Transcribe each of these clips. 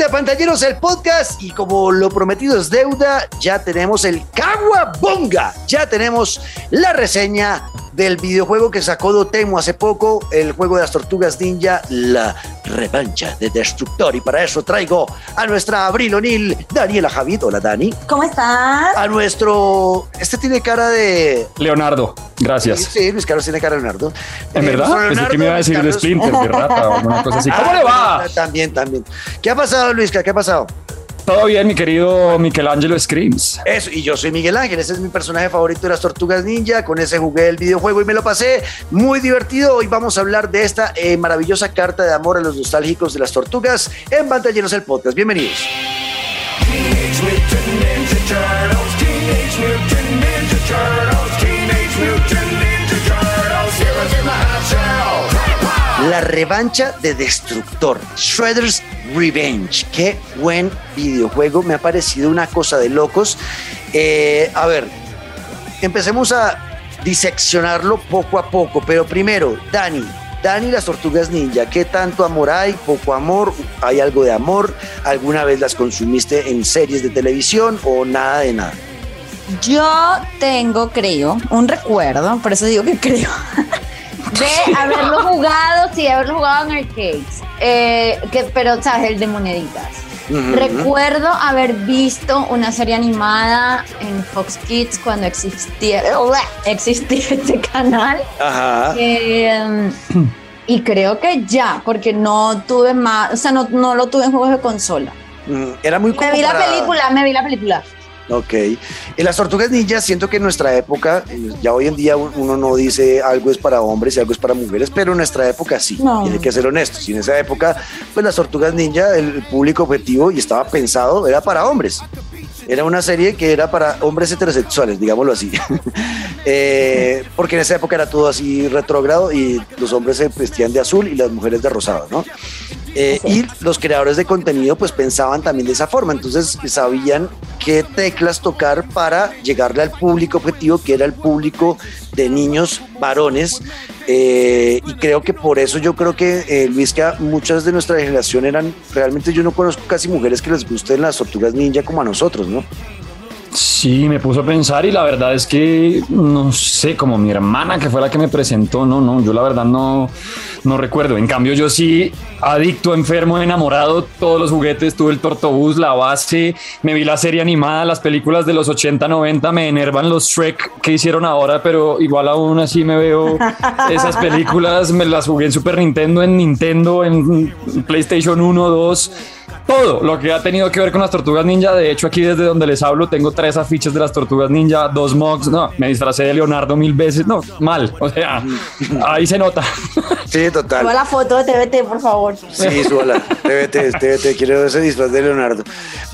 a Pantalleros el podcast. Y como lo prometido es deuda, ya tenemos el Caguabonga, ya tenemos la reseña del videojuego que sacó Dotemu hace poco, el juego de las tortugas ninja, la revancha de Destructor. Y para eso traigo a nuestra Abril O'Neill, Daniela Javid. Hola, Dani. ¿Cómo estás? A nuestro. Este tiene cara de. Leonardo, gracias. Sí, Luis Carlos tiene cara de Leonardo. ¿En Eh, verdad? nuestro Pensé que me iba a decir de Carlos- Splinter, de rata o alguna cosa así. ¿Cómo Ah, le va? También, también. ¿Qué ha pasado, Luisca? ¿Qué ha pasado? Todo bien, mi querido Michelangelo Screams. Eso, y yo soy Miguel Ángel, ese es mi personaje favorito de las Tortugas Ninja, con ese jugué el videojuego y me lo pasé muy divertido. Hoy vamos a hablar de esta eh, maravillosa carta de amor a los nostálgicos de las tortugas en Pantalleros el Podcast. Bienvenidos. Teenage Mutant Ninja Turtles. Heroes in the. La revancha de Destructor, Shredder's Revenge. Qué buen videojuego, me ha parecido una cosa de locos. Eh, a ver, empecemos a diseccionarlo poco a poco, pero primero, Dani. Dani, las tortugas ninja, ¿qué tanto amor hay? ¿Poco amor? ¿Hay algo de amor? ¿Alguna vez las consumiste en series de televisión o nada de nada? Yo tengo, creo, un recuerdo, por eso digo que creo, de haberlo jugado, sí, haberlo jugado en arcades, eh, que, pero, ¿sabes? El de moneditas. Recuerdo haber visto una serie animada en Fox Kids cuando existía, existía este canal. Ajá. Eh, y creo que ya, porque no tuve más, o sea, no, no lo tuve en juegos de consola. Mm, Era muy Me vi la película, me vi la película. Ok. En las tortugas ninja siento que en nuestra época, ya hoy en día uno no dice algo es para hombres y algo es para mujeres, pero en nuestra época sí. No. Tiene que ser honestos. Y en esa época, pues las tortugas ninja, el público objetivo y estaba pensado, era para hombres. Era una serie que era para hombres heterosexuales, digámoslo así. Eh, porque en esa época era todo así retrógrado y los hombres se vestían de azul y las mujeres de rosado, ¿no? Eh, y los creadores de contenido pues pensaban también de esa forma, entonces sabían qué teclas tocar para llegarle al público objetivo, que era el público de niños varones. Eh, y creo que por eso yo creo que, eh, Luis, que muchas de nuestra generación eran, realmente yo no conozco casi mujeres que les gusten las tortugas ninja como a nosotros, ¿no? Sí, me puso a pensar y la verdad es que no sé, como mi hermana que fue la que me presentó, no, no, yo la verdad no, no recuerdo. En cambio, yo sí, adicto, enfermo, enamorado, todos los juguetes, tuve el tortobús, la base, me vi la serie animada, las películas de los 80, 90, me enervan los Shrek que hicieron ahora, pero igual aún así me veo esas películas, me las jugué en Super Nintendo, en Nintendo, en PlayStation 1, 2 todo lo que ha tenido que ver con las tortugas ninja. De hecho, aquí desde donde les hablo, tengo tres afiches de las tortugas ninja, dos mugs. No, me disfracé de Leonardo mil veces. No, mal. O sea, ahí se nota. Sí, total. Suba la foto de TVT, por favor. Sí, súbala. TVT, TVT, quiero ese disfraz de Leonardo.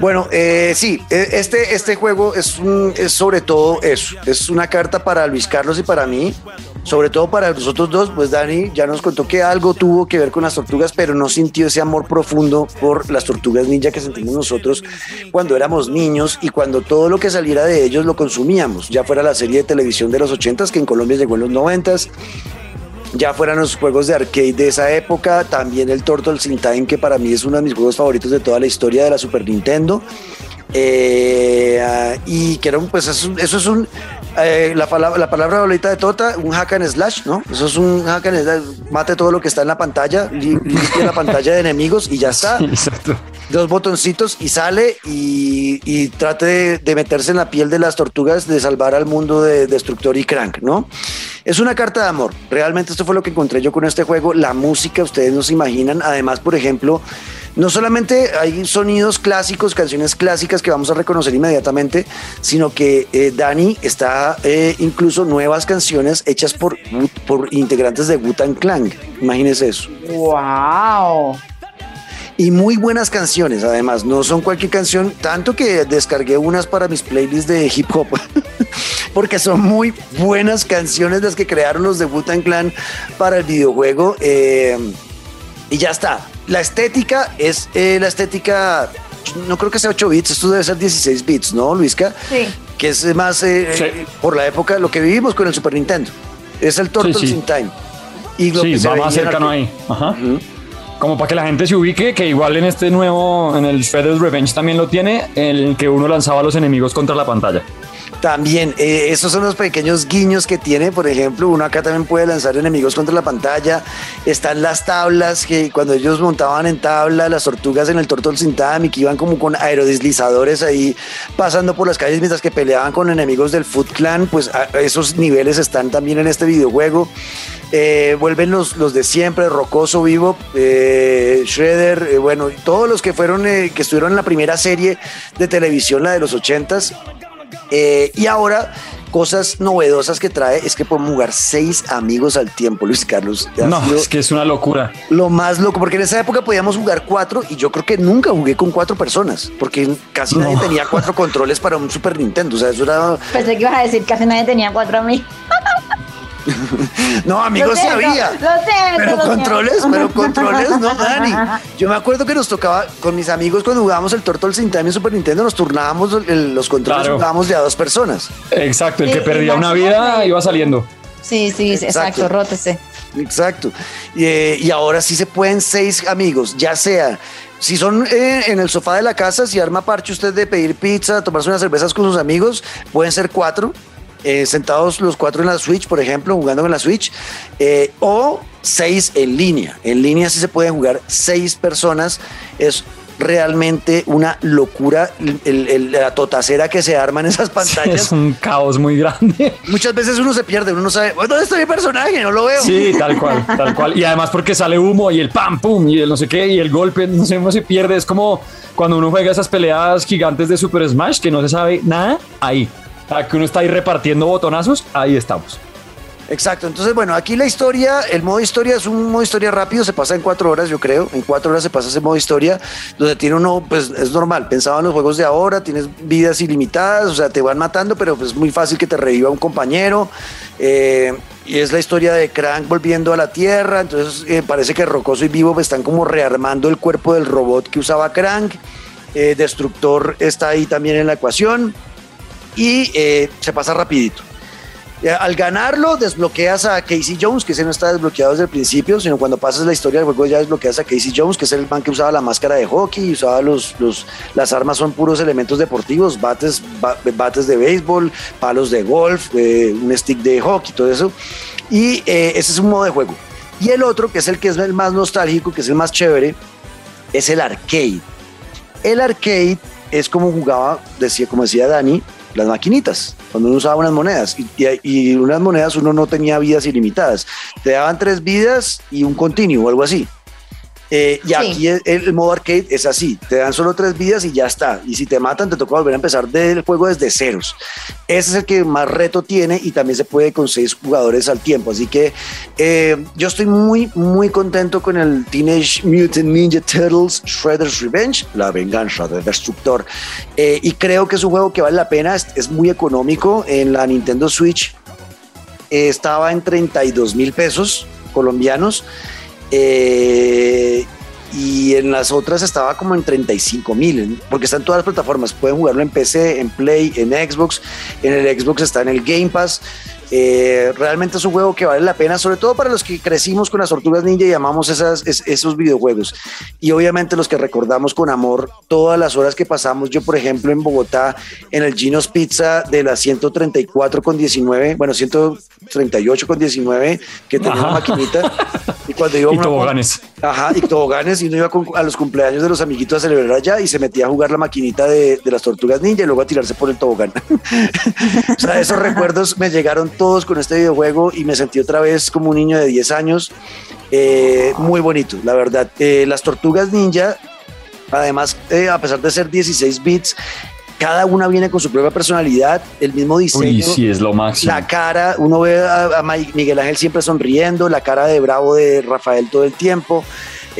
Bueno, eh, sí, eh, este, este juego es, un- es sobre todo eso. Es una carta para Luis Carlos y para mí. Sobre todo para nosotros dos, pues Dani ya nos contó que algo tuvo que ver con las tortugas, pero no sintió ese amor profundo por las tortugas ninja que sentimos nosotros cuando éramos niños y cuando todo lo que saliera de ellos lo consumíamos. Ya fuera la serie de televisión de los 80s, que en Colombia llegó en los 90s, ya fueran los juegos de arcade de esa época, también el Turtles in Time, que para mí es uno de mis juegos favoritos de toda la historia de la Super Nintendo. Eh, y que era un, pues eso, es un, eh, la, palabra, la palabra bolita de Tota, un hack and slash, ¿no? Eso es un hack and slash, mate todo lo que está en la pantalla, li- limpia la pantalla de enemigos y ya está Exacto. Dos botoncitos y sale y, y trate de, meterse en la piel de las tortugas, de salvar al mundo de Destructor y Crank, ¿no? Es una carta de amor. Realmente esto fue lo que encontré yo con este juego. La música, ustedes no se imaginan. Además, por ejemplo, no solamente hay sonidos clásicos, canciones clásicas que vamos a reconocer inmediatamente, sino que eh, Dani está eh, incluso nuevas canciones hechas por, por integrantes de Wu-Tang Clan. Imagínense eso. ¡Wow! Y muy buenas canciones, además, no son cualquier canción, tanto que descargué unas para mis playlists de hip hop, porque son muy buenas canciones las que crearon los de Wu-Tang Clan para el videojuego. eh, y ya está. La estética es eh, la estética, no creo que sea 8 bits, esto debe ser 16 bits, ¿no, Luisca? Sí. Que es más eh, Sí. por la época, lo que vivimos con el Super Nintendo. Es el Turtles sí. in Time. Y lo Sí, que va más cercano ahí. Ajá. Ujú. Como para que la gente se ubique, que igual en este nuevo, en el Shredder's Revenge también lo tiene, el que uno lanzaba a los enemigos contra la pantalla. También, eh, esos son los pequeños guiños que tiene, por ejemplo, uno acá también puede lanzar enemigos contra la pantalla, están las tablas, que cuando ellos montaban en tabla, las tortugas en el Turtle sin Time, que iban como con aerodeslizadores ahí pasando por las calles mientras que peleaban con enemigos del Foot Clan, pues esos niveles están también en este videojuego. Eh, vuelven los, los de siempre, Rocoso Vivo, eh, Shredder, eh, bueno, y todos los que fueron, que estuvieron en la primera serie de televisión, la de los ochentas. Eh, y ahora, cosas novedosas que trae es que podemos jugar seis amigos al tiempo, Luis Carlos. No, es que es una locura. Lo más loco, porque en esa época podíamos jugar cuatro y yo creo que nunca jugué con cuatro personas, porque casi No. nadie tenía cuatro controles para un Super Nintendo. O sea, eso era. Pensé que ibas a decir que casi nadie tenía cuatro amigos. No, amigos, Lo siento, siento. Pero lo controles, siento. pero controles, no, Dani. Yo me acuerdo que nos tocaba con mis amigos cuando jugábamos el Turtle sin Time en Super Nintendo, nos turnábamos el- los controles, Claro. jugábamos de a dos personas. Exacto, el Sí, que perdía una vida iba saliendo. Sí, sí, sí, Exacto. exacto, rótese. Exacto. Y, eh, y ahora sí se pueden seis amigos, ya sea. Si son eh, en el sofá de la casa, si arma parche usted de pedir pizza, tomarse unas cervezas con sus amigos, pueden ser cuatro, eh, sentados los cuatro en la Switch, por ejemplo, jugando en la Switch, eh, o seis en línea. En línea sí se pueden jugar seis personas. Es realmente una locura el- el- la totacera que se arma en esas pantallas. Es un caos muy grande. Muchas veces uno se pierde, uno no sabe, ¿dónde está mi personaje? No lo veo. Sí, tal cual, tal cual. Y además porque sale humo y el pam, pum, y el no sé qué, y el golpe, no sé, uno se pierde. Es como cuando uno juega esas peleas gigantes de Super Smash que no se sabe nada, ahí. Que uno está ahí repartiendo botonazos, ahí estamos. Exacto, entonces bueno, aquí la historia, el modo historia es un modo historia rápido, se pasa en cuatro horas yo creo, en cuatro horas se pasa ese modo historia, donde tiene uno, pues es normal, pensaba en los juegos de ahora, tienes vidas ilimitadas, o sea, te van matando, pero pues es muy fácil que te reviva un compañero, eh, y es la historia de Crank volviendo a la Tierra, entonces eh, parece que Rocoso y Vivo están como rearmando el cuerpo del robot que usaba Crank, eh, Destructor está ahí también en la ecuación, y eh, se pasa rapidito. Eh, Al ganarlo, desbloqueas a Casey Jones, que ese no está desbloqueado desde el principio, sino cuando pasas la historia del juego ya desbloqueas a Casey Jones, que es el man que usaba la máscara de hockey, usaba los, los, las armas son puros elementos deportivos, bates, ba- bates de béisbol, palos de golf, eh, un stick de hockey, todo eso. Y eh, ese es un modo de juego. Y el otro, que es el que es el más nostálgico, que es el más chévere, es el arcade. El arcade es como jugaba, decía, como decía Dani, las maquinitas, cuando uno usaba unas monedas. Y, unas monedas uno no tenía vidas ilimitadas. Te daban tres vidas y un continuo o algo así. Eh, y Sí. aquí el, el modo arcade es así, te dan solo tres vidas y ya está. Y si te matan, te toca volver a empezar del juego desde ceros. Ese es el que más reto tiene y también se puede con seis jugadores al tiempo. Así que eh, yo estoy muy, muy contento con el Teenage Mutant Ninja Turtles Shredder's Revenge, la venganza del destructor. Eh, y creo que es un juego que vale la pena, es, es muy económico. En la Nintendo Switch eh, estaba en 32 mil pesos colombianos. Eh, y en las otras estaba como en 35 mil, porque están todas las plataformas. Pueden jugarlo en PC, en Play, en Xbox. En el Xbox está en el Game Pass. Eh, realmente es un juego que vale la pena, sobre todo para los que crecimos con las tortugas ninja y amamos esas, es- esos videojuegos. Y obviamente los que recordamos con amor todas las horas que pasamos. Yo, por ejemplo, en Bogotá, en el Gino's Pizza de las 134 con 19, bueno, 138 con 19, que tenía una maquinita. Y cuando iba Y toboganes. Ajá, y toboganes, y uno iba con- a los cumpleaños de los amiguitos a celebrar allá y se metía a jugar la maquinita de, de las tortugas ninja y luego a tirarse por el tobogán. o sea, esos recuerdos me llegaron todos con este videojuego y me sentí otra vez como un niño de 10 años. Eh, muy bonito, la verdad. Eh, las tortugas ninja, además, eh, a pesar de ser 16 bits, cada una viene con su propia personalidad, el mismo diseño. Uy, sí, es lo máximo. La cara, uno ve a, a Miguel Ángel siempre sonriendo, la cara de bravo de Rafael todo el tiempo.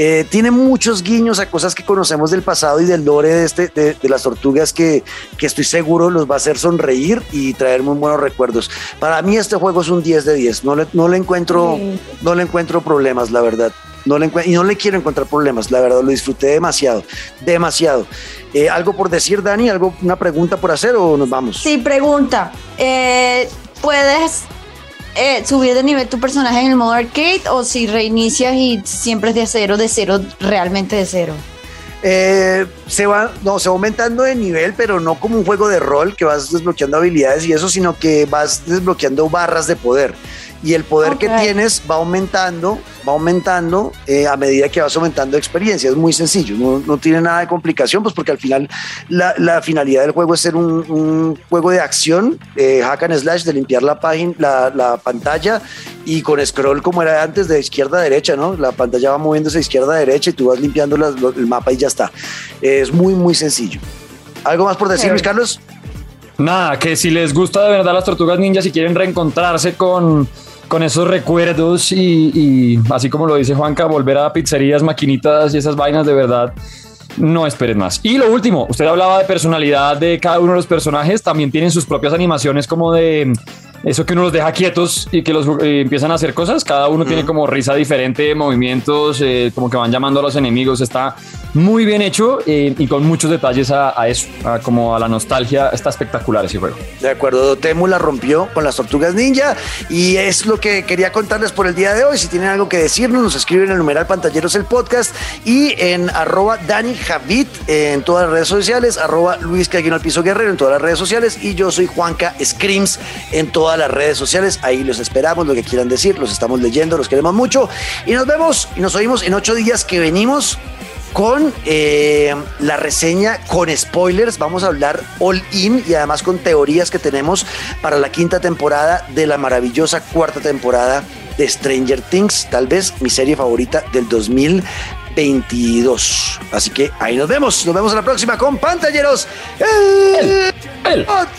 Eh, tiene muchos guiños a cosas que conocemos del pasado y del lore de, este, de, de las tortugas que, que estoy seguro los va a hacer sonreír y traer muy buenos recuerdos. Para mí este juego es un 10 de 10, no le, no le, encuentro, Sí. no le encuentro problemas, la verdad. No le y no le quiero encontrar problemas, la verdad, lo disfruté demasiado, demasiado. Eh, ¿Algo por decir, Dani? ¿Algo, ¿Una pregunta por hacer o nos vamos? Sí, pregunta. Eh, ¿Puedes eh, subir de nivel tu personaje en el modo arcade o si reinicias y siempre es de cero, de cero, realmente de cero. Eh, se va, no, se va aumentando de nivel, pero no como un juego de rol que vas desbloqueando habilidades y eso, sino que vas desbloqueando barras de poder. Y el poder que Ok. tienes va aumentando, va aumentando eh, a medida que vas aumentando experiencia. Es muy sencillo, no, no tiene nada de complicación, pues porque al final la, la finalidad del juego es ser un, un juego de acción, eh, hack and slash, de limpiar la página, la, la pantalla y con scroll como era antes de izquierda a derecha, ¿no? La pantalla va moviéndose de izquierda a derecha y tú vas limpiando las- el mapa y ya está. Es muy, muy sencillo. ¿Algo más por decir. Luis Carlos? Nada, que si les gusta de verdad las tortugas ninjas, si quieren reencontrarse con, con esos recuerdos y, así como lo dice Juanca, volver a pizzerías, maquinitas y esas vainas de verdad, no esperen más. Y lo último, usted hablaba de personalidad de cada uno de los personajes, también tienen sus propias animaciones como de eso que uno los deja quietos y que los eh, empiezan a hacer cosas. Cada uno tiene como risa diferente, movimientos, eh, como que van llamando a los enemigos. Está muy bien hecho eh, y con muchos detalles a, a eso, a como a la nostalgia. Está espectacular ese juego. De acuerdo, Temu la rompió con las tortugas ninja y es lo que quería contarles por el día de hoy. Si tienen algo que decirnos, nos escriben en el numeral pantalleros el podcast y en arroba Dani Javit en todas las redes sociales, arroba Luis Caguino al piso guerrero en todas las redes sociales y yo soy Juanca Screams en todas las redes sociales. Ahí los esperamos, lo que quieran decir, los estamos leyendo, los queremos mucho y nos vemos y nos oímos en ocho días que venimos con eh, la reseña con spoilers. Vamos a hablar all in y además con teorías que tenemos para la quinta temporada de la maravillosa cuarta temporada de Stranger Things, tal vez mi serie favorita del 2022. Así que ahí nos vemos. Nos vemos a la próxima con Pantalleros. El El, podcast.